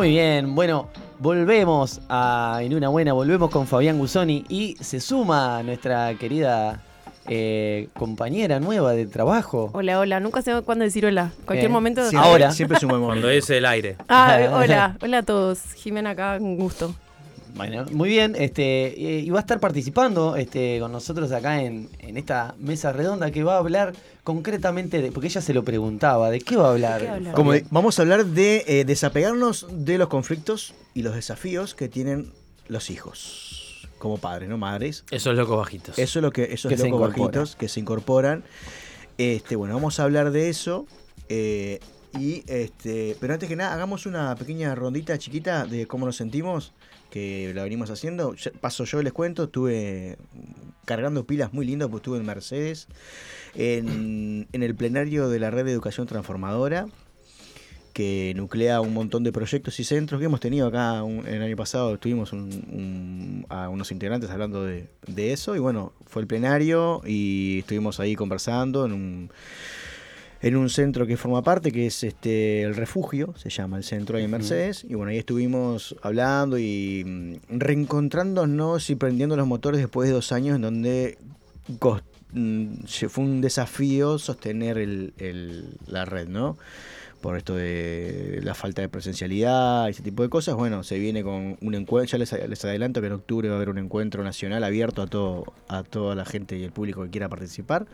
Muy bien, bueno, volvemos a En una buena, volvemos con Fabián Gusoni y se suma nuestra querida eh, compañera nueva de trabajo. Hola, hola. Nunca sé cuándo decir hola. Cualquier Eh, momento. sí, Ahora. Siempre es un buen Cuando es el aire. Ah, hola. Hola a todos. Jimena acá, un gusto. Bueno, muy bien, este, eh, y va a estar participando este, con nosotros acá en, en esta mesa redonda que va a hablar concretamente de, porque ella se lo preguntaba, ¿de qué va a hablar? Vamos a hablar de eh, desapegarnos de los conflictos y los desafíos que tienen los hijos como padres, no madres. Esos locos bajitos. Eso es lo que esos Que locos bajitos que se incorporan. Este, bueno, vamos a hablar de eso. eh, y este, pero antes que nada, hagamos una pequeña rondita chiquita de cómo nos sentimos, que la venimos haciendo. Paso yo les cuento, estuve cargando pilas muy lindas, porque estuve en Mercedes, en, en el plenario de la red de educación transformadora, que nuclea un montón de proyectos y centros que hemos tenido acá un- el año pasado. Tuvimos a unos integrantes hablando de, de eso y bueno, fue el plenario y estuvimos ahí conversando en un, en un centro que forma parte, que es este el refugio, se llama el centro en Mercedes. Y bueno, ahí estuvimos hablando y mm, reencontrándonos y prendiendo los motores después de dos años en donde mm, fue un desafío sostener el- el- la red, ¿no? por esto de la falta de presencialidad y ese tipo de cosas, bueno, se viene con un encuentro, ya les, les adelanto que en octubre va a haber un encuentro nacional abierto a todo a toda la gente y el público que quiera participar.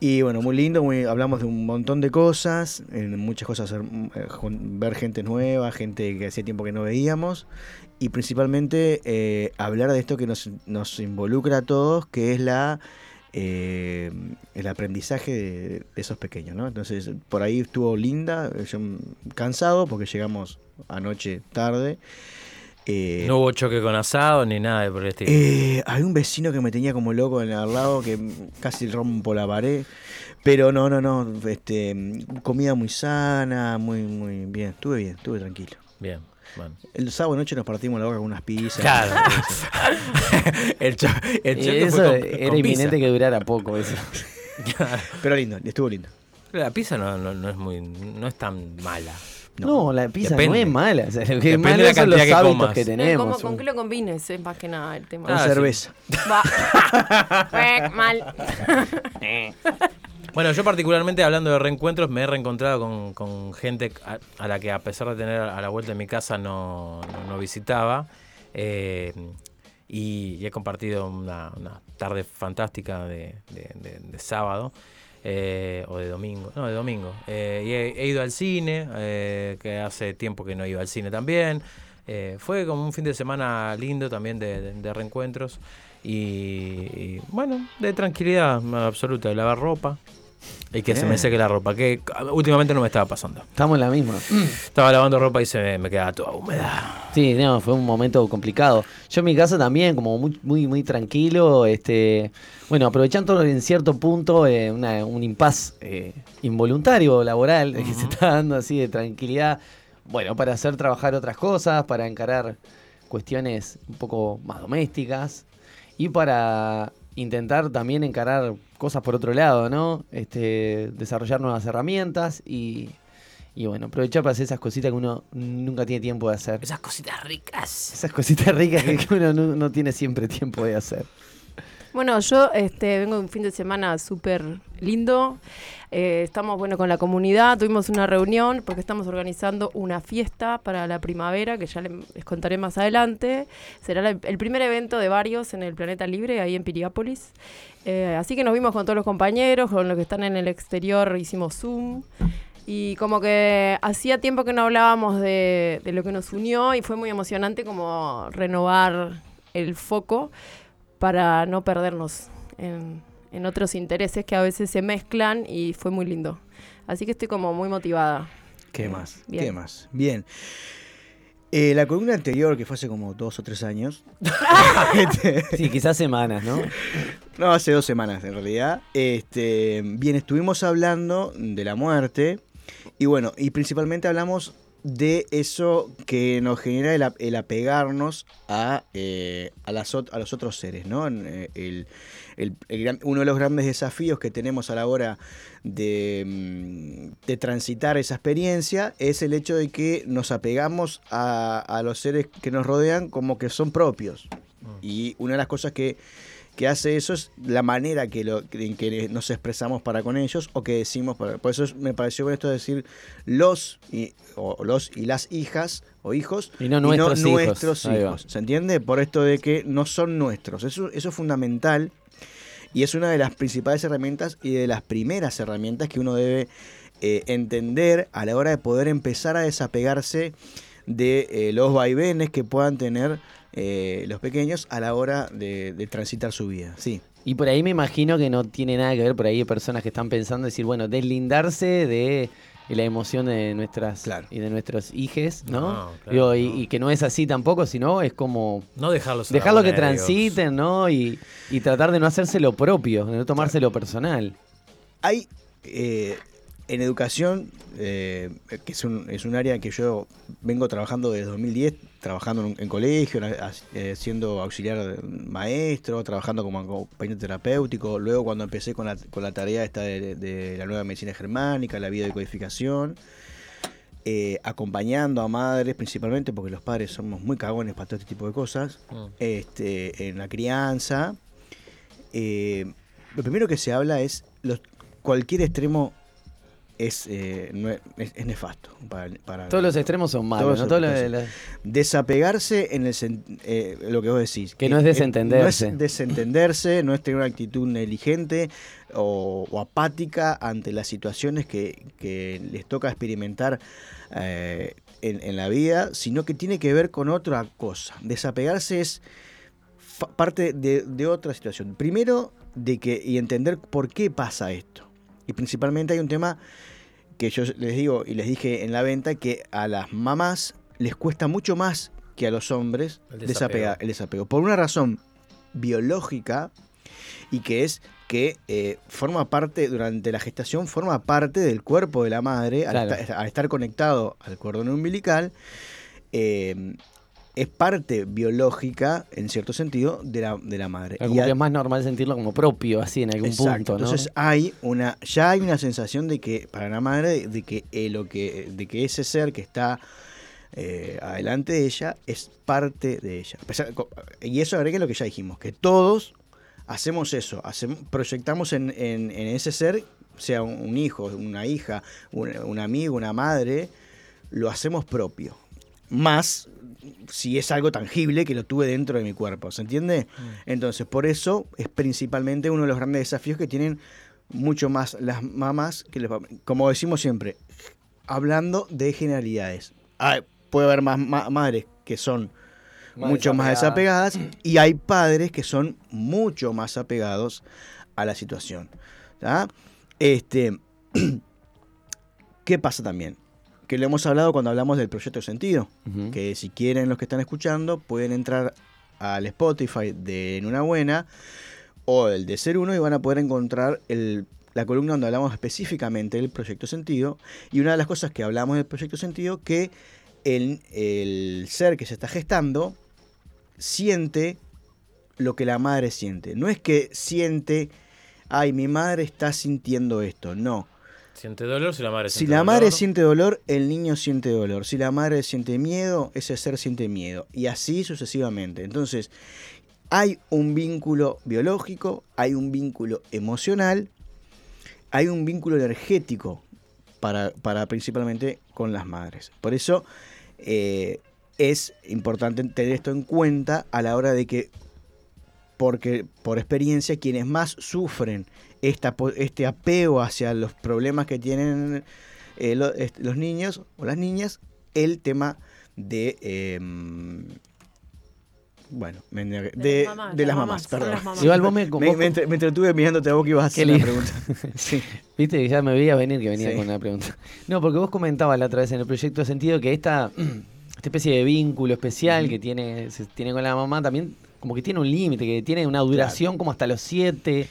Y bueno, muy lindo, muy, hablamos de un montón de cosas, en muchas cosas, eh, ver gente nueva, gente que hacía tiempo que no veíamos, y principalmente eh, hablar de esto que nos, nos involucra a todos, que es la eh, el aprendizaje de, de esos pequeños, ¿no? Entonces, por ahí estuvo linda, yo cansado porque llegamos anoche tarde. Eh, No hubo choque con asado ni nada de por el estilo. eh, hay un vecino que me tenía como loco en el al lado que casi rompo la pared. Pero no, no, no. Este, comida muy sana, muy, muy bien. Estuve bien, estuve tranquilo. Bien, bueno. El sábado noche nos partimos la boca con unas pizzas. Claro. el, cho- el choque eso fue con- era con inminente pizza. que durara poco eso. Pero lindo, estuvo lindo. La pizza no, no, no es muy, no es tan mala. No, la pizza Depende. no es mala. O sea, lo que es Depende malo de la son los que hábitos comas. que tenemos. ¿Cómo- ¿Con qué lo combines? Es más que nada el tema. Con Ah, cerveza. Va. Mal. Bueno, yo particularmente hablando de reencuentros, me he reencontrado con, con gente a, a la que a pesar de tener a la vuelta de mi casa no, no, no visitaba. eh, y, y he compartido una, una tarde fantástica de, de- de- de sábado. Eh, o de domingo, no, de domingo. Eh, y he, ido al cine, eh, que hace tiempo que no iba al cine también. Eh, fue como un fin de semana lindo también de, reencuentros. Y, bueno, de tranquilidad absoluta, de lavar ropa. Y que se me Bien. seque la ropa, que últimamente no me estaba pasando. Estamos en la misma. Estaba lavando ropa y se me, me quedaba toda húmeda. Sí, no, fue un momento complicado. Yo en mi casa también, como muy, muy, muy tranquilo, este, bueno, aprovechando en cierto punto eh, una- un impas eh, involuntario laboral que se está dando así de tranquilidad, bueno, para hacer trabajar otras cosas, para encarar cuestiones un poco más domésticas y para intentar también encarar cosas por otro lado, ¿no? Este, desarrollar nuevas herramientas y, Y bueno, aprovechar para hacer esas cositas que uno nunca tiene tiempo de hacer. Esas cositas ricas. Esas cositas ricas que uno no, no tiene siempre tiempo de hacer. Bueno, yo este, vengo de un fin de semana súper lindo. Eh, estamos bueno con la comunidad, tuvimos una reunión porque estamos organizando una fiesta para la primavera que ya le- les contaré más adelante. Será el primer evento de varios en el Planeta Libre, ahí en Piriápolis. Eh, así que nos vimos con todos los compañeros, con los que están en el exterior, hicimos Zoom. Y como que hacía tiempo que no hablábamos de lo que nos unió y fue muy emocionante como renovar el foco para no perdernos en, en otros intereses que a veces se mezclan y fue muy lindo. Así que estoy como muy motivada. ¿Qué más? Bien. ¿Qué más? Bien. Eh, la columna anterior, que fue hace como dos o tres años. este, Sí, quizás semanas, ¿no? no, hace dos semanas en realidad. Este, bien, estuvimos hablando de la muerte. Y bueno, y principalmente hablamos de eso que nos genera el, el apegarnos a, eh, a, las, a los otros seres, ¿no? Eh, El, el- gran- uno de los grandes desafíos que tenemos a la hora de, mm, de transitar esa experiencia es el hecho de que nos apegamos a, a los seres que nos rodean como que son propios. Y una de las cosas que, que hace eso es la manera que lo, en que nos expresamos para con ellos o que decimos. Para, por eso es- me pareció bueno esto de decir los y, o los y las hijas o hijos Y no nuestros hijos. nuestros hijos. ¿Se entiende? Por esto de que no son nuestros. Eso, eso es fundamental y es una de las principales herramientas y de las primeras herramientas que uno debe eh, entender a la hora de poder empezar a desapegarse de eh, los vaivenes que puedan tener eh, los pequeños a la hora de, de transitar su vida. Sí. Y por ahí me imagino que no tiene nada que ver, por ahí hay personas que están pensando decir, bueno, deslindarse de la emoción de nuestras Claro. y de nuestros hijes, ¿no? No, claro, Digo, y, no. y que no es así tampoco, sino es como No dejarlos dejarlo que transiten, ¿no? Y, y tratar de no hacerse lo propio, de no tomárselo personal. Hay eh, en educación, eh, que es un, es un área que yo vengo trabajando desde 2010, trabajando en, colegio, eh, siendo auxiliar maestro, trabajando como acompañante terapéutico, luego cuando empecé con la, con la tarea esta de, de la nueva medicina germánica, la biodecodificación, eh, acompañando a madres principalmente, porque los padres somos muy cagones para todo este tipo de cosas, Mm. este, en la crianza. Eh, lo primero que se habla es los, cualquier extremo es, eh, no es, nefasto. Para, para- Todos los extremos son malos, Todos ¿no? los Todo lo- extremos. la- Desapegarse en el eh, lo que vos decís. Que no es Eh, desentenderse. No es desentenderse, no es tener una actitud negligente o, o apática ante las situaciones que, que les toca experimentar eh, en, en la vida, sino que tiene que ver con otra cosa. Desapegarse es parte de, de otra situación. Primero, de que y entender por qué pasa esto. Y principalmente hay un tema que yo les digo y les dije en la venta que a las mamás les cuesta mucho más que a los hombres El desapego. el desapego. Por una razón biológica y que es que eh, forma parte, durante la gestación, forma parte del cuerpo de la madre, al estar conectado al cordón umbilical, eh, es parte biológica, en cierto sentido, de la, de la madre. como Y a- que es más normal sentirlo como propio, así en algún Exacto. punto, ¿no? Entonces hay una, ya hay una sensación de que para la madre de que eh, lo que, de que ese ser que está eh, adelante de ella es parte de ella. Y eso agrega lo que ya dijimos, que todos hacemos eso, hacemos, proyectamos en, en- en ese ser, sea un, un hijo, una hija, un, un amigo, una madre, lo hacemos propio. Más si es algo tangible que lo tuve dentro de mi cuerpo, ¿se entiende? Entonces, por eso es principalmente uno de los grandes desafíos que tienen mucho más las mamás que los papás. Como decimos siempre, hablando de generalidades. Hay- puede haber más ma- madres que son Más mucho más desapegadas y hay padres que son mucho más apegados a la situación. ¿tá? Este, ¿Qué pasa también? Que lo hemos hablado cuando hablamos del proyecto sentido que si quieren los que están escuchando pueden entrar al Spotify de En una buena o el de Ser Uno y van a poder encontrar el- la columna donde hablamos específicamente del proyecto sentido y una de las cosas que hablamos del proyecto sentido que el, el ser que se está gestando siente lo que la madre siente. No es que siente, ay, mi madre está sintiendo esto, no. Siente dolor si la madre Si siente la madre dolor. siente dolor, el niño siente dolor. Si la madre siente miedo, ese ser siente miedo. Y así sucesivamente. Entonces, hay un vínculo biológico, hay un vínculo emocional, hay un vínculo energético para, para principalmente con las madres. Por eso eh, es importante tener esto en cuenta a la hora de que, porque por experiencia, quienes más sufren esta, po- este apego hacia los problemas que tienen eh, lo- los niños o las niñas, el tema de... eh, bueno, me- de, de las mamás, las las mamás, mamás, perdón. las mamás. Igual vos me, vos- me entre- me entretuve mirándote a vos que ibas a hacer lindo. pregunta. Sí. Viste que ya me veía venir que venía Sí. con una pregunta. No, porque vos comentabas la otra vez en el proyecto sentido que esta, esta especie de vínculo especial que tiene, se tiene con la mamá también como que tiene un límite, que tiene una duración como hasta los 7,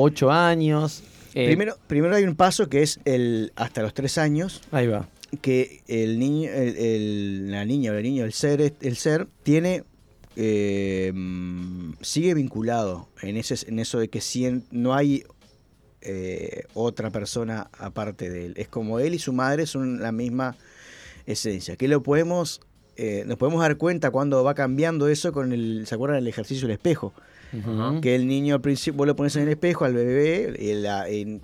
8 años. Eh, Primero, primero hay un paso que es el hasta los tres años, Ahí va. que el niño, el- el- la niña o el niño, el ser, el ser tiene eh, sigue vinculado en ese, en eso de que no hay eh, otra persona aparte de él. Es como él y su madre son la misma esencia. Que lo podemos, eh, nos podemos dar cuenta cuando va cambiando eso con el, ¿se acuerdan del ejercicio del espejo? Que el niño al principio vos lo pones en el espejo al bebé y la- y no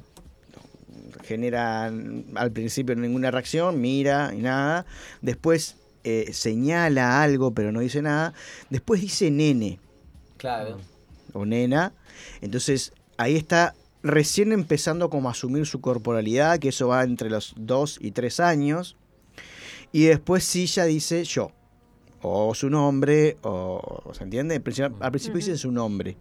genera al principio ninguna reacción mira y nada. Después eh, señala algo pero no dice nada. Después dice nene. Claro. o nena. Entonces ahí está recién empezando como a asumir su corporalidad que eso va entre los 2 y 3 años. Y después sí ya dice yo o su nombre, o ¿se entiende? Al principio, dicen su nombre.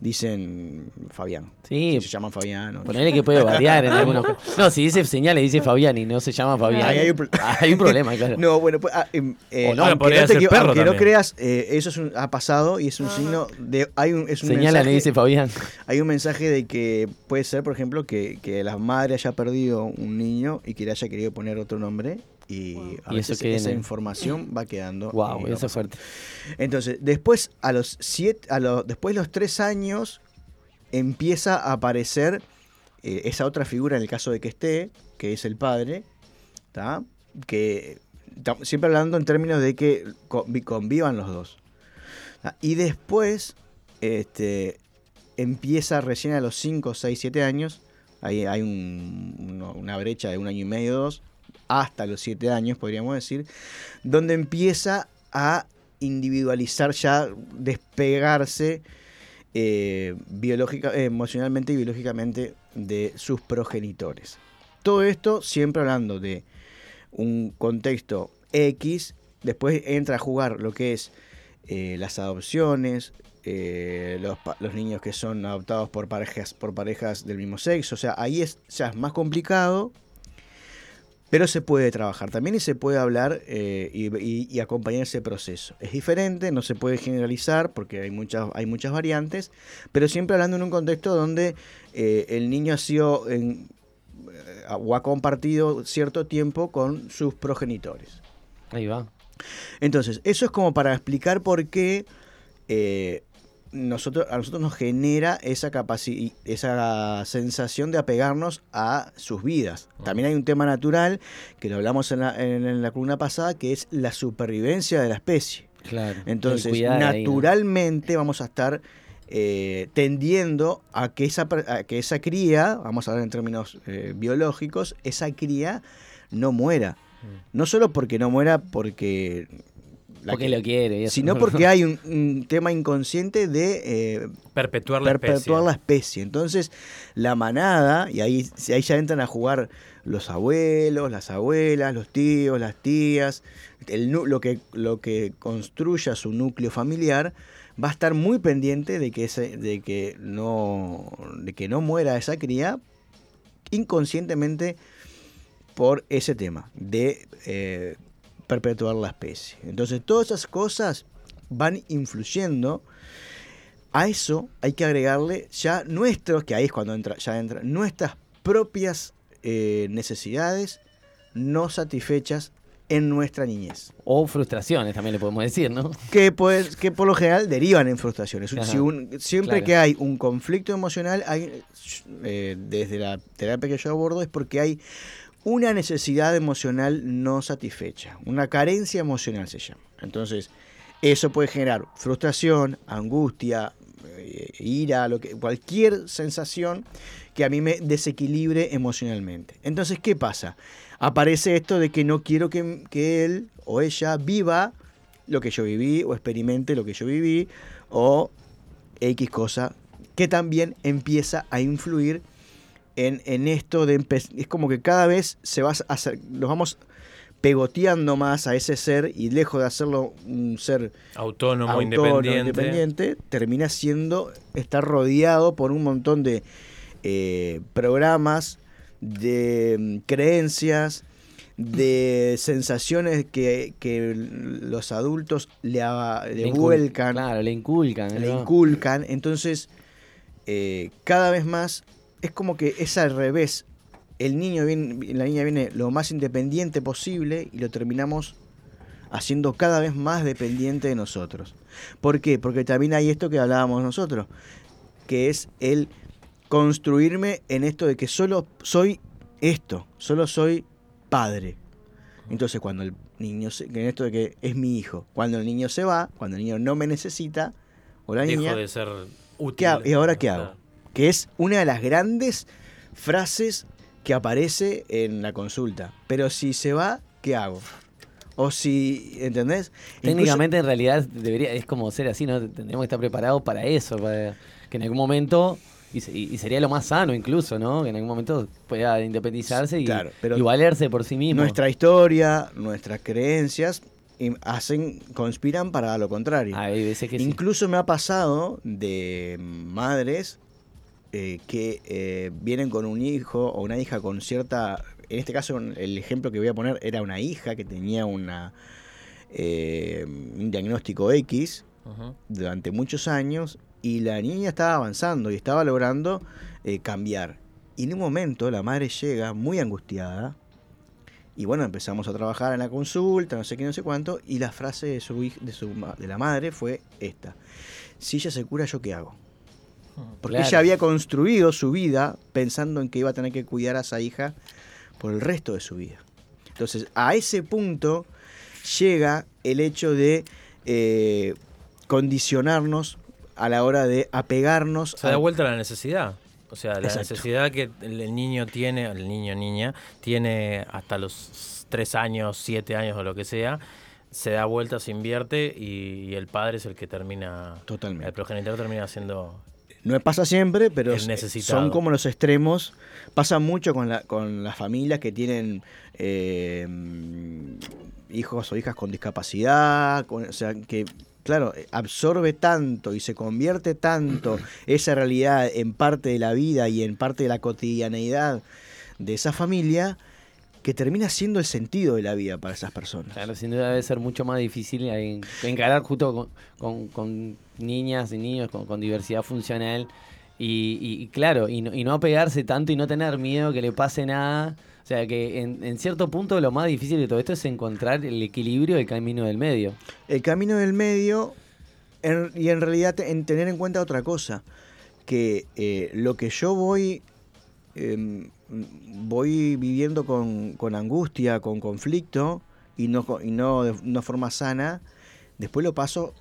Dicen Fabián. Sí, Se llaman Fabián. o- Ponele que puede variar en algunos. No, si dice señales, dice Fabián y no se llama Fabián. Ahí hay un pro- Hay un problema, claro. No, bueno, pues, ah, em, eh, O no, aunque, no, te ser equivo- perro aunque no creas, eh, eso es un- ha pasado y es un signo de hay un es un Señala, le dice Fabián. hay un mensaje de que puede ser, por ejemplo, que, que la madre haya perdido un niño y que le haya querido poner otro nombre y a Y eso veces queda en esa información va quedando. Wow, y va eso es pasando. fuerte. Entonces, después a los siete, a los, después de los tres años empieza a aparecer eh, esa otra figura en el caso de que esté, que es el padre, ¿tá? que tam- siempre hablando en términos de que convi- convivan los dos. ¿tá? Y después este, empieza recién a los 5, 6, 7 años, ahí hay un- uno- una brecha de un año y medio, dos, hasta los 7 años, podríamos decir, donde empieza a individualizar ya, despegarse eh, biológica, emocionalmente y biológicamente de sus progenitores. Todo esto siempre hablando de un contexto X, después entra a jugar lo que es eh, las adopciones, eh, los, los niños que son adoptados por parejas, por parejas del mismo sexo, o sea, ahí es, ya es más complicado, pero se puede trabajar también y se puede hablar eh, y, y- y acompañar ese proceso. Es diferente, no se puede generalizar porque hay muchas, hay muchas variantes, pero siempre hablando en un contexto donde eh, el niño ha sido en- eh, o ha compartido cierto tiempo con sus progenitores. Ahí va. Entonces, eso es como para explicar por qué eh, nosotros, a nosotros nos genera esa esa sensación de apegarnos a sus vidas. También hay un tema natural, que lo hablamos en la, en- en la columna pasada, que es la supervivencia de la especie. Claro. Entonces, naturalmente vamos a estar eh, tendiendo a que, esa, a que esa cría, vamos a hablar en términos eh, biológicos, esa cría no muera. No solo porque no muera porque... la Porque que- lo quiere. y eso. sino porque hay un, un tema inconsciente de eh, Perpetuar la perpetuar especie. la especie. Entonces, la manada, y ahí, ahí ya entran a jugar los abuelos, las abuelas, los tíos, las tías, el, lo, que, lo que construya su núcleo familiar, va a estar muy pendiente de que, ese, de que, no, de que no muera esa cría inconscientemente por ese tema de eh, perpetuar la especie. Entonces, todas esas cosas van influyendo a eso hay que agregarle ya nuestros, que ahí es cuando entra, ya entra, nuestras propias eh, necesidades no satisfechas en nuestra niñez. O frustraciones también le podemos decir, ¿no? Que, pues, que por lo general derivan en frustraciones. Ajá. Si un- siempre Claro. que hay un conflicto emocional, hay, eh, desde la terapia que yo abordo, es porque hay una necesidad emocional no satisfecha. Una carencia emocional se llama. Entonces, eso puede generar frustración, angustia, eh, ira, lo que, cualquier sensación que a mí me desequilibre emocionalmente. Entonces, ¿qué pasa? Aparece esto de que no quiero que, que él o ella viva lo que yo viví o experimente lo que yo viví o X cosa que también empieza a influir en, en esto de es como que cada vez se va a hacer, nos vamos pegoteando más a ese ser y lejos de hacerlo un ser Autónomo, autónomo, independiente. independiente, termina siendo, está rodeado por un montón de eh, programas, de mm, creencias, de sensaciones que, que los adultos le, a- le incul- vuelcan, Claro, le inculcan. le ¿no? inculcan. Entonces, eh, cada vez más es como que es al revés. El niño viene, la niña viene lo más independiente posible y lo terminamos haciendo cada vez más dependiente de nosotros. ¿Por qué? Porque también hay esto que hablábamos nosotros, que es el construirme en esto de que solo soy esto, solo soy padre. Entonces cuando el niño, se, en esto de que es mi hijo, cuando el niño se va, cuando el niño no me necesita, o la niña, Dejo de ser útil. ¿y ahora qué hago? Que es una de las grandes frases que aparece en la consulta. Pero si se va, ¿qué hago? O si, ¿entendés? Incluso- Técnicamente, en realidad, debería es como ser así, ¿no? Tendríamos que estar preparados para eso, para que en algún momento, y, se- y sería lo más sano incluso, ¿no? Que en algún momento pueda independizarse y, Claro, pero y valerse por sí mismo. nuestra historia, nuestras creencias hacen, conspiran para lo contrario. Hay veces que sí. Incluso me ha pasado de madres eh, que eh, vienen con un hijo o una hija con cierta... En este caso, el ejemplo que voy a poner era una hija que tenía una, eh, un diagnóstico X durante muchos años y la niña estaba avanzando y estaba logrando cambiar. Y en un momento la madre llega muy angustiada y bueno, empezamos a trabajar en la consulta, no sé qué, no sé cuánto, y la frase de, su, de, su, de la madre fue esta. Si ella se cura, ¿yo qué hago? Porque Claro. ella había construido su vida pensando en que iba a tener que cuidar a esa hija por el resto de su vida. Entonces, a ese punto llega el hecho de eh, condicionarnos a la hora de apegarnos Se da a- vuelta la necesidad. O sea, la Exacto. necesidad que el niño tiene, el niño niña, tiene hasta los tres años, siete años o lo que sea, se da vuelta, se invierte y, y el padre es el que termina, Totalmente. el progenitor termina siendo... No pasa siempre, pero son como los extremos. Pasa mucho con, la, con las familias que tienen eh, hijos o hijas con discapacidad, con- o sea, que, claro, absorbe tanto y se convierte tanto esa realidad en parte de la vida y en parte de la cotidianeidad de esa familia que termina siendo el sentido de la vida para esas personas. Claro, sin duda debe ser mucho más difícil en- encarar justo con, con- con niñas y niños con, con diversidad funcional y, claro, y no, y no apegarse tanto y no tener miedo que le pase nada. O sea que en, en cierto punto lo más difícil de todo esto es encontrar el equilibrio del camino del medio. El camino del medio en- y en realidad en tener en cuenta otra cosa, que eh, lo que yo voy em, voy viviendo con, con angustia, con conflicto y no, y no de una forma sana, después lo paso,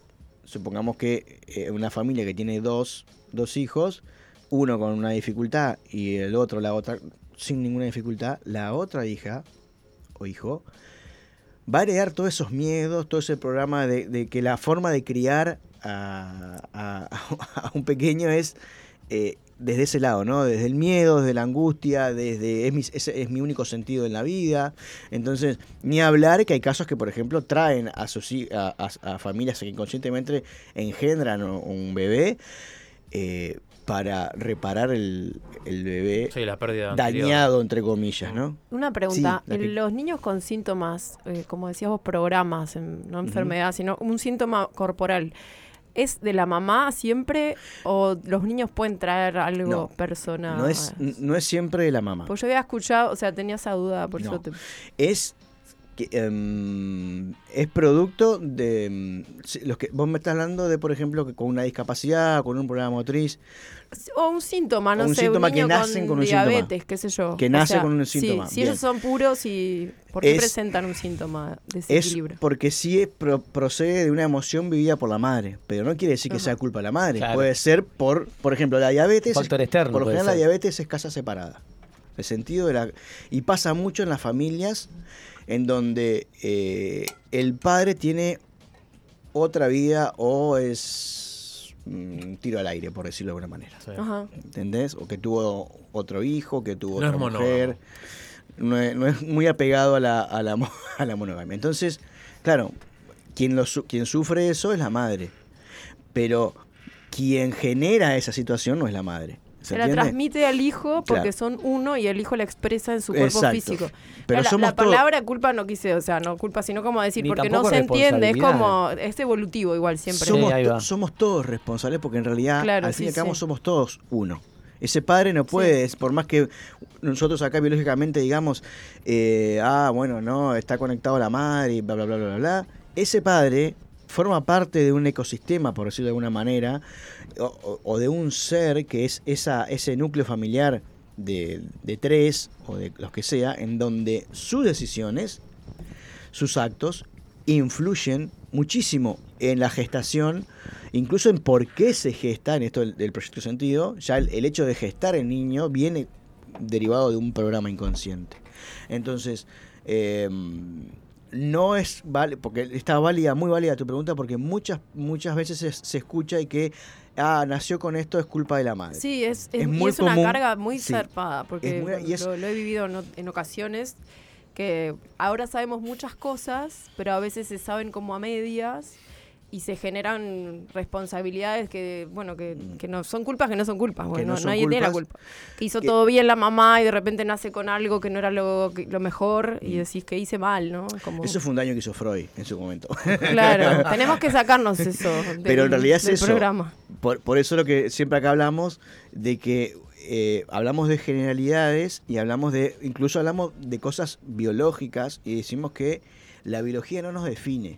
supongamos que eh, una familia que tiene dos, dos hijos, uno con una dificultad y el otro, la otra, sin ninguna dificultad, la otra hija o hijo va a heredar todos esos miedos, todo ese programa de, que la forma de criar a, a- a un pequeño es eh, desde ese lado, ¿no? Desde el miedo, desde la angustia, desde es mi, ese es mi único sentido en la vida. Entonces, ni hablar que hay casos que, por ejemplo, traen a, sus, a, a- a familias que inconscientemente engendran un- bebé eh, para reparar el, el bebé Sí, la pérdida anterior. dañado, entre comillas, ¿no? Una pregunta, Sí, que- los niños con síntomas, eh, como decías vos, programas, en- no enfermedad, sino un síntoma corporal, ¿es de la mamá siempre o los niños pueden traer algo No, personal? No es, no es siempre de la mamá. Pues yo había escuchado, o sea, tenía esa duda, por No. eso te... es que, em, es producto de em, los que vos me estás hablando de por ejemplo que con una discapacidad con un problema motriz O un síntoma, no O un sé, síntoma un que niño nacen con un síntoma. diabetes, qué sé yo. Que O nace sea, con un sí, síntoma, si ellos son puros y ¿por qué Es- presentan un síntoma de es desequilibrio? porque sí es pro- procede de una emoción vivida por la madre pero no quiere decir que Ajá. sea culpa de la madre Claro. puede ser por por ejemplo la diabetes Factor externo por lo general la diabetes es casa separada el sentido de la y pasa mucho en las familias en donde eh, el padre tiene otra vida o es mm, un tiro al aire por decirlo de alguna manera Sí. Ajá. ¿entendés? O que tuvo otro hijo, que tuvo No otra es mujer. No es, no es muy apegado a la, a, la, mo- a la monogamia. Entonces, claro, quien, lo, su- quien sufre eso es la madre. Pero quien genera esa situación no es la madre. ¿Se la transmite al hijo porque Claro. son uno y el hijo la expresa en su cuerpo Exacto. físico. Pero la, somos la todos- palabra culpa no quise, o sea, no culpa, sino como decir, Ni porque no se entiende, es como, es evolutivo igual siempre. somos, Sí, to- somos todos responsables porque en realidad, Claro, al fin y al cabo, sí. somos todos uno. Ese padre no puede, por más que nosotros acá biológicamente digamos, eh, ah, bueno, no, está conectado a la madre y bla, bla, bla, bla, bla, bla. Ese padre forma parte de un ecosistema, por decirlo de alguna manera, o, de un ser que es esa, ese núcleo familiar de, de tres o de los que sea, en donde sus decisiones sus actos influyen muchísimo en la gestación, incluso en por qué se gesta, en esto del, del proyecto sentido, ya el, el hecho de gestar el niño viene derivado de un programa inconsciente. Entonces, eh, no es vale, porque está válida, muy válida tu pregunta, porque muchas, muchas veces se, se escucha y que ah, nació con esto es culpa de la madre. Sí, es, es, Es y muy es una carga muy sí. zarpada, porque muy- y lo, lo he vivido en ocasiones, que ahora sabemos muchas cosas, pero a veces se saben como a medias y se generan responsabilidades que, bueno, que, que no son culpas que no son culpas. Bueno, no son nadie tiene la culpa. Que hizo que- todo bien la mamá y de repente nace con algo que no era lo, lo mejor y decís que hice mal, ¿no? Como, Mm. Eso fue un daño que hizo Freud en su momento. Claro, tenemos que sacarnos eso. del- Pero en realidad es del eso. programa. Por, por eso lo que siempre acá hablamos de que eh, hablamos de generalidades y hablamos de, incluso hablamos de cosas biológicas y decimos que la biología no nos define.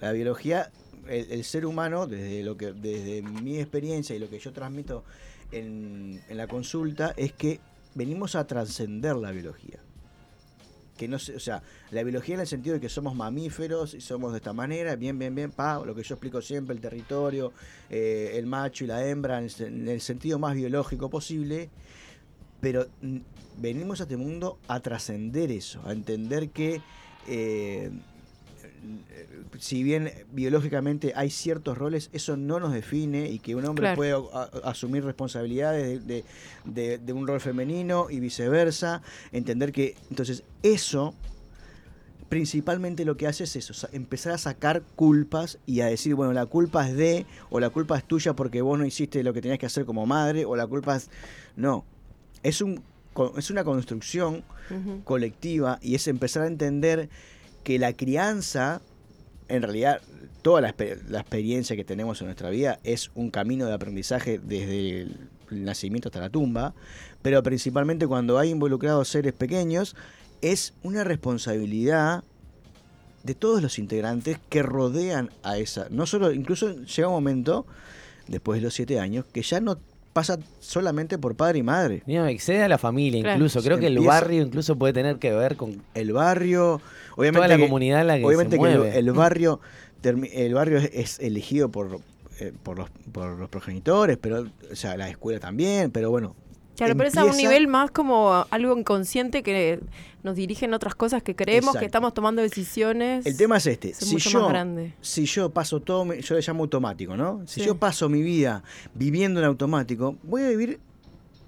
La biología, el, ser humano, desde lo que, desde mi experiencia y lo que yo transmito en, en la consulta, es que venimos a trascender la biología. Que no sé, o sea, la biología en el sentido de que somos mamíferos y somos de esta manera, bien, bien, bien, pa, lo que yo explico siempre, el territorio, eh, el macho y la hembra, en el, sen- en el sentido más biológico posible, pero venimos a este mundo a trascender eso, a entender que eh, si bien biológicamente hay ciertos roles, eso no nos define y que un hombre Claro. puede a- asumir responsabilidades de, de- de- de un rol femenino y viceversa, entender que entonces eso principalmente lo que hace es eso, empezar a sacar culpas y a decir, bueno, la culpa es de, o la culpa es tuya porque vos no hiciste lo que tenías que hacer como madre, o la culpa es... No, es, un, es una construcción colectiva y es empezar a entender que la crianza, en realidad, toda la, exper- la experiencia que tenemos en nuestra vida es un camino de aprendizaje desde el nacimiento hasta la tumba, pero principalmente cuando hay involucrados seres pequeños, es una responsabilidad de todos los integrantes que rodean a esa. No solo, incluso llega un momento, después de los siete años, que ya no pasa solamente por padre y madre. Mira, excede a la familia Claro. incluso. Creo que el Empieza- barrio incluso puede tener que ver con el barrio, obviamente toda la que- comunidad en la que obviamente se que el, mueve. el barrio el barrio es, es elegido por eh, por los por los progenitores, pero o sea, la escuela también, pero bueno. Claro, pero es a un empieza- nivel más como algo inconsciente que nos dirige en otras cosas que creemos Exacto. que estamos tomando decisiones. El tema es este, es si mucho yo más grande. si yo paso todo, mi- yo le llamo automático, ¿no? Si Sí. yo paso mi vida viviendo en automático, voy a vivir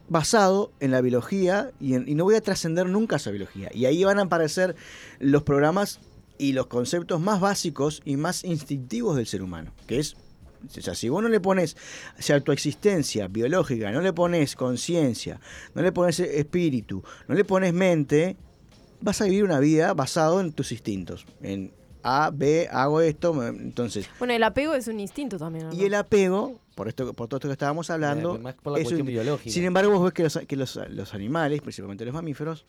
basado en la biología y, en- y no voy a trascender nunca esa biología. Y ahí van a aparecer los programas y los conceptos más básicos y más instintivos del ser humano, que es, o sea, si vos no le pones o sea, tu existencia biológica, no le pones conciencia, no le pones espíritu, no le pones mente, vas a vivir una vida basado en tus instintos, en A, B, hago esto, entonces, Bueno, el apego es un instinto también. ¿no? y el apego, por esto por todo esto que estábamos hablando, Eh, más por la es cuestión un- biológica. sin embargo, vos ves que, los, que los, los animales, principalmente los mamíferos,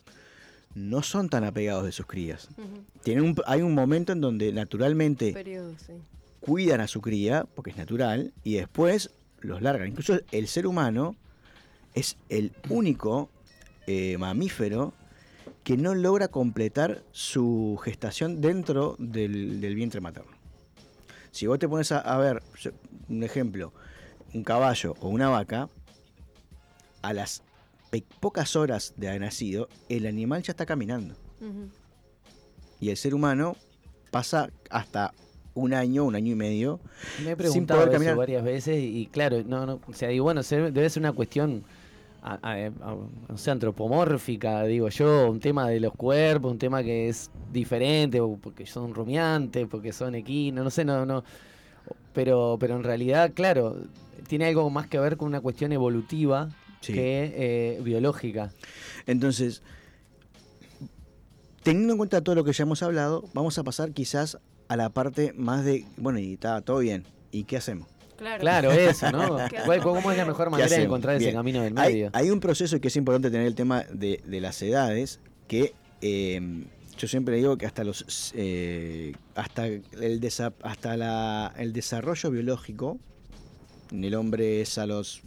no son tan apegados de sus crías. Ujú. Tienen un- hay un momento en donde naturalmente Periodo, sí. Cuidan a su cría, porque es natural, y después los largan. Incluso el ser humano es el único eh, mamífero que no logra completar su gestación dentro del, del vientre materno. Si vos te pones a, a ver, un ejemplo, un caballo o una vaca, a las pocas horas de haber nacido, el animal ya está caminando. Y el ser humano pasa hasta un año, un año y medio, Me he sin preguntado poder eso varias veces y claro, no, no, o sea, digo, bueno, se- debe ser una cuestión a- a- a- no sé, antropomórfica, digo yo, un tema de los cuerpos, un tema que es diferente, o porque son rumiantes, porque son equinos, no sé, no, no. Pero, pero en realidad, claro, tiene algo más que ver con una cuestión evolutiva Sí. que eh, biológica. Entonces, teniendo en cuenta todo lo que ya hemos hablado, vamos a pasar quizás a la parte más de, bueno, y está todo bien, ¿y qué hacemos? Claro. Claro, eso, ¿no? ¿Qué ¿Cuál- hacemos? ¿Cómo es la mejor ¿Qué manera de encontrar ese camino del Hay, medio? hay un proceso que es importante tener el tema de, de las edades, que eh, yo siempre digo que hasta los eh, hasta el desa- hasta la, el desarrollo biológico, en el hombre es a los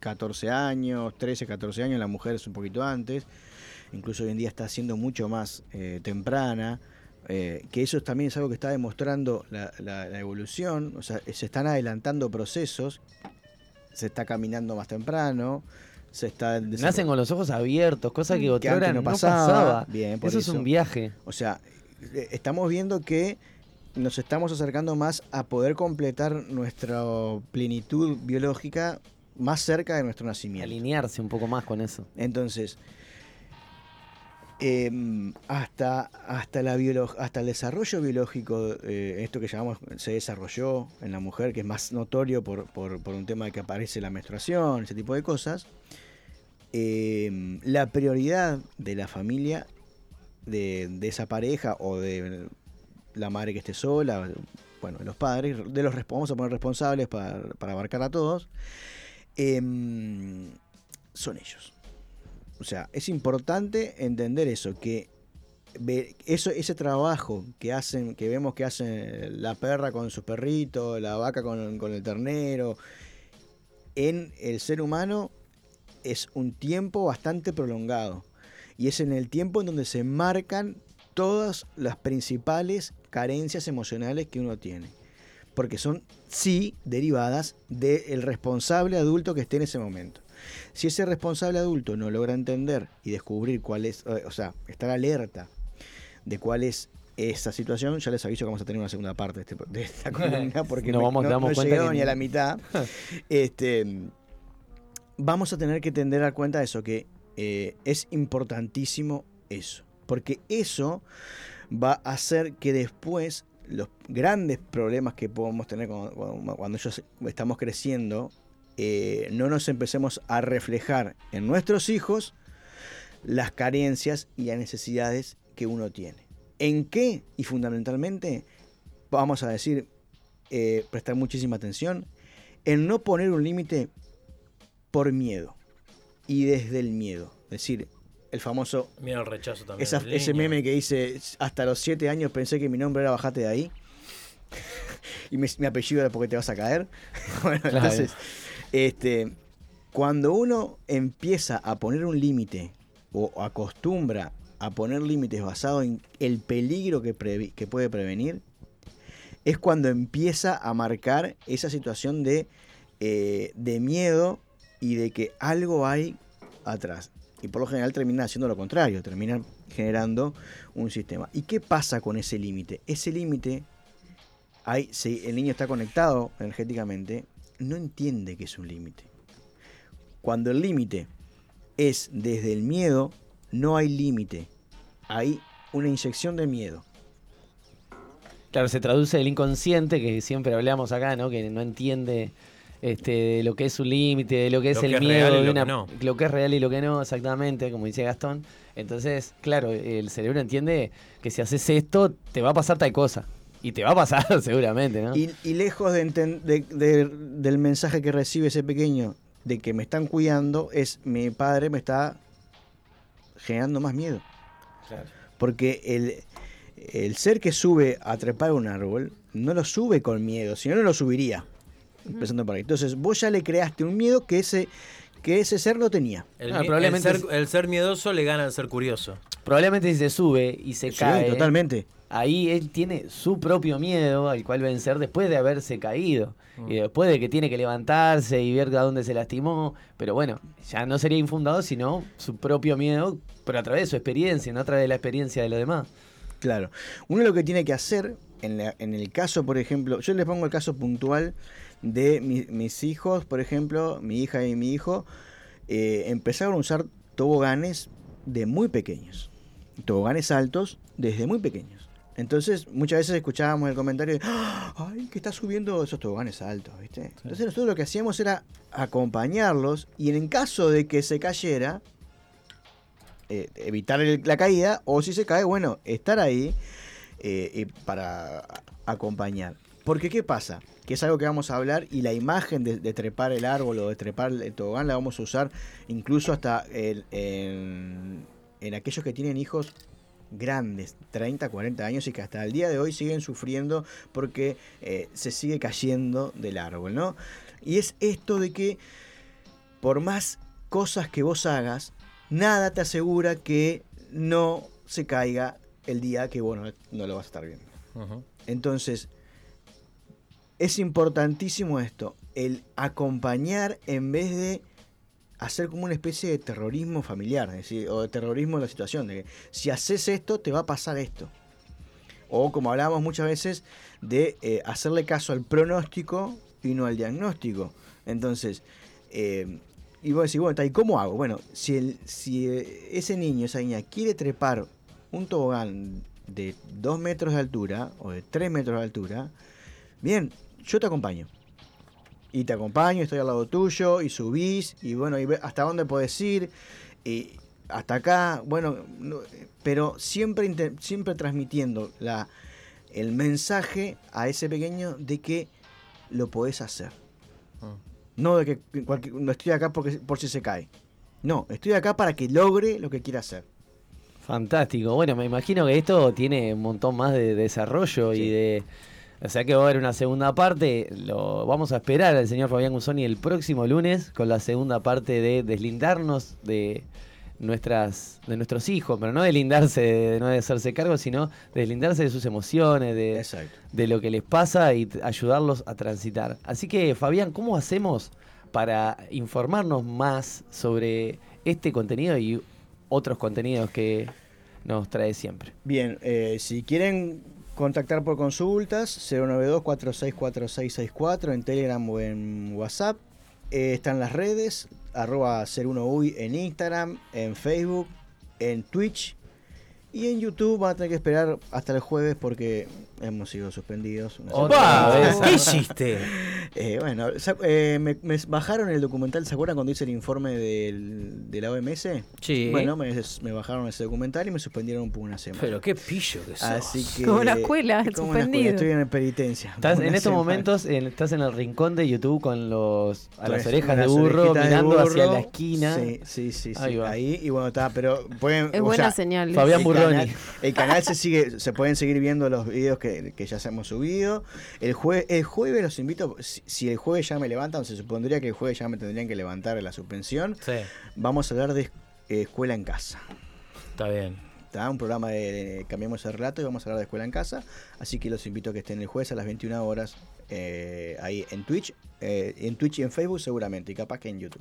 14 años, 13, 14 años, la mujer es un poquito antes, incluso hoy en día está siendo mucho más eh, temprana, eh, que eso también es algo que está demostrando la, la- la evolución, o sea, se están adelantando procesos, se está caminando más temprano, se está... Nacen con los ojos abiertos, cosa que Que otra no no pasaba. Bien, por eso, es un viaje. O sea, eh, estamos viendo que nos estamos acercando más a poder completar nuestra plenitud biológica más cerca de nuestro nacimiento. Alinearse un poco más con eso. Entonces, em, hasta, hasta, la biolo- hasta el desarrollo biológico, eh, esto que llamamos se desarrolló en la mujer, que es más notorio por, por- un tema de que aparece la menstruación, ese tipo de cosas, em, la prioridad de la familia, de, esa pareja o de la madre que esté sola, bueno, de los padres, de los vamos a poner responsables para, para abarcar a todos, em, son ellos. O sea, es importante entender eso, que eso, ese trabajo que hacen, que vemos que hacen la perra con sus perritos, la vaca con, con el ternero, en el ser humano es un tiempo bastante prolongado. Y es en el tiempo en donde se marcan todas las principales carencias emocionales que uno tiene. Porque son, sí, derivadas del responsable adulto que esté en ese momento. Si ese responsable adulto no logra entender y descubrir cuál es, eh, o sea, estar alerta de cuál es esa situación, ya les aviso que vamos a tener una segunda parte de, este- de esta columna porque no, vamos- no- damos no he cuenta llegado que- ni a la mitad. este, vamos a tener que tender a cuenta de eso, que eh, es importantísimo eso. Porque eso va a hacer que después los grandes problemas que podemos tener cuando, cuando- cuando ellos estamos creciendo, eh, no nos empecemos a reflejar en nuestros hijos las carencias y las necesidades que uno tiene. ¿En qué? Y fundamentalmente, vamos a decir, eh, prestar muchísima atención en no poner un límite por miedo y desde el miedo. Es decir, el famoso, Mira el rechazo también. esa- ese meme que dice, hasta los 7 años pensé que mi nombre era Bajate de ahí. y mi, mi apellido era porque te vas a caer. bueno, Claro. entonces, este, cuando uno empieza a poner un límite o acostumbra a poner límites basado en el peligro que, que puede prevenir, es cuando empieza a marcar esa situación de, eh, de miedo y de que algo hay atrás. Y por lo general termina haciendo lo contrario, termina generando un sistema. ¿Y qué pasa con ese límite? Ese límite, hay- si el niño está conectado energéticamente, no entiende que es un límite. Cuando el límite es desde el miedo, no hay límite. Hay una inyección de miedo. Claro, se traduce el inconsciente, que siempre hablamos acá, ¿no? Que no entiende este, de lo que es un límite, de lo que es Lo el que miedo, real y de lo una- que no. lo que es real y lo que no, exactamente, como dice Gastón. Entonces, claro, el cerebro entiende que si haces esto, te va a pasar tal cosa. Y te va a pasar seguramente, ¿no? Y, y lejos de de- de- del mensaje que recibe ese pequeño de que me están cuidando, es mi padre me está generando más miedo. Porque el, el ser que sube a trepar un árbol no lo sube con miedo, si no, no lo subiría. Empezando por ahí. Entonces, vos ya le creaste un miedo que ese, que ese ser no tenía. El, probablemente ser, el ser miedoso le gana al ser curioso. Probablemente si se sube y se Sí, cae. totalmente. Ahí él tiene su propio miedo al cual vencer después de haberse caído. Mm. Y después de que tiene que levantarse y ver a dónde se lastimó. Pero bueno, ya no sería infundado, sino su propio miedo, pero a través de su experiencia, no a través de la experiencia de los demás. Claro. Uno lo que tiene que hacer, en, la- en el caso, por ejemplo, yo les pongo el caso puntual de mi- mis hijos, por ejemplo, mi hija y mi hijo, eh, empezaron a usar toboganes de muy pequeños. Toboganes altos desde muy pequeños. Entonces, muchas veces escuchábamos el comentario de, "Ah, ay, que está subiendo esos toboganes altos, ¿viste? Entonces nosotros lo que hacíamos era acompañarlos y en el caso de que se cayera, eh, evitar el- la caída o si se cae, bueno, estar ahí eh, para acompañar. Porque ¿qué pasa? Que es algo que vamos a hablar y la imagen de, de trepar el árbol o de trepar el tobogán la vamos a usar incluso hasta el- en, en aquellos que tienen hijos grandes, 30, 40 años y que hasta el día de hoy siguen sufriendo porque eh, se sigue cayendo del árbol, ¿no? Y es esto de que por más cosas que vos hagas, nada te asegura que no se caiga el día que vos no, lo vas a estar viendo. Entonces, es importantísimo esto, el acompañar en vez de hacer como una especie de terrorismo familiar, o de terrorismo de la situación, de que si haces esto, te va a pasar esto. O como hablábamos muchas veces, de eh, hacerle caso al pronóstico y no al diagnóstico. Entonces, eh, y vos decís, bueno, ¿y cómo hago? Bueno, si, el, si eh, ese niño, esa niña quiere trepar un tobogán de 2 metros de altura o de 3 metros de altura, bien, yo te acompaño. Y te acompaño, estoy al lado tuyo, y subís, y bueno, y ve hasta dónde puedes ir, y hasta acá, bueno, no, pero siempre, siempre transmitiendo la, el mensaje a ese pequeño de que lo podés hacer. Mm. No de que cualquier- no estoy acá porque, por si se cae. No, estoy acá para que logre lo que quiera hacer. Fantástico. Bueno, me imagino que esto tiene un montón más de desarrollo y de. O sea que va a haber una segunda parte. Lo vamos a esperar al señor Fabián Guzoni el próximo lunes con la segunda parte de deslindarnos de nuestras de nuestros hijos, pero no deslindarse de no de hacerse cargo, sino deslindarse de sus emociones, de, Exacto. de lo que les pasa y ayudarlos a transitar. Así que, Fabián, ¿cómo hacemos para informarnos más sobre este contenido y otros contenidos que nos trae siempre? Bien, eh, si quieren contactar por consultas, 092-464664 en Telegram o en WhatsApp. Eh, están las redes, arroba 01uy en Instagram, en Facebook, en Twitch y en YouTube. Van a tener que esperar hasta el jueves porque hemos sido suspendidos. una vez. ¿Qué hiciste? Eh, bueno, eh, me, me bajaron el documental, ¿se acuerdan cuando hice el informe del, de la OMS? Sí. Bueno, me, me bajaron ese documental y me suspendieron por una semana. Pero qué pillo que sos. Así que, Como la escuela, como la escuela, suspendido. Estoy en penitencia. Estás, Una en estos semana. momentos en- estás en el rincón de YouTube con los a las orejas de burro de mirando hacia burro. la esquina. Sí, sí, sí. sí. Ahí Ahí, va. y bueno, está, pero pueden. Es o buena sea, señal. Fabián el Burroni. Canal, el canal se sigue, se pueden seguir viendo los videos que, que ya hemos subido. El, jue, el jueves los invito, si, si el jueves ya me levantan, se supondría que el jueves ya me tendrían que levantar la suspensión. Sí, Vamos a hablar de eh, escuela en casa. está bien. Está un programa de, de Cambiamos el Relato y vamos a hablar de escuela en casa. Así que los invito a que estén el jueves a las 21 horas eh, ahí en Twitch. eh, en Twitch y en Facebook seguramente, y capaz que en YouTube.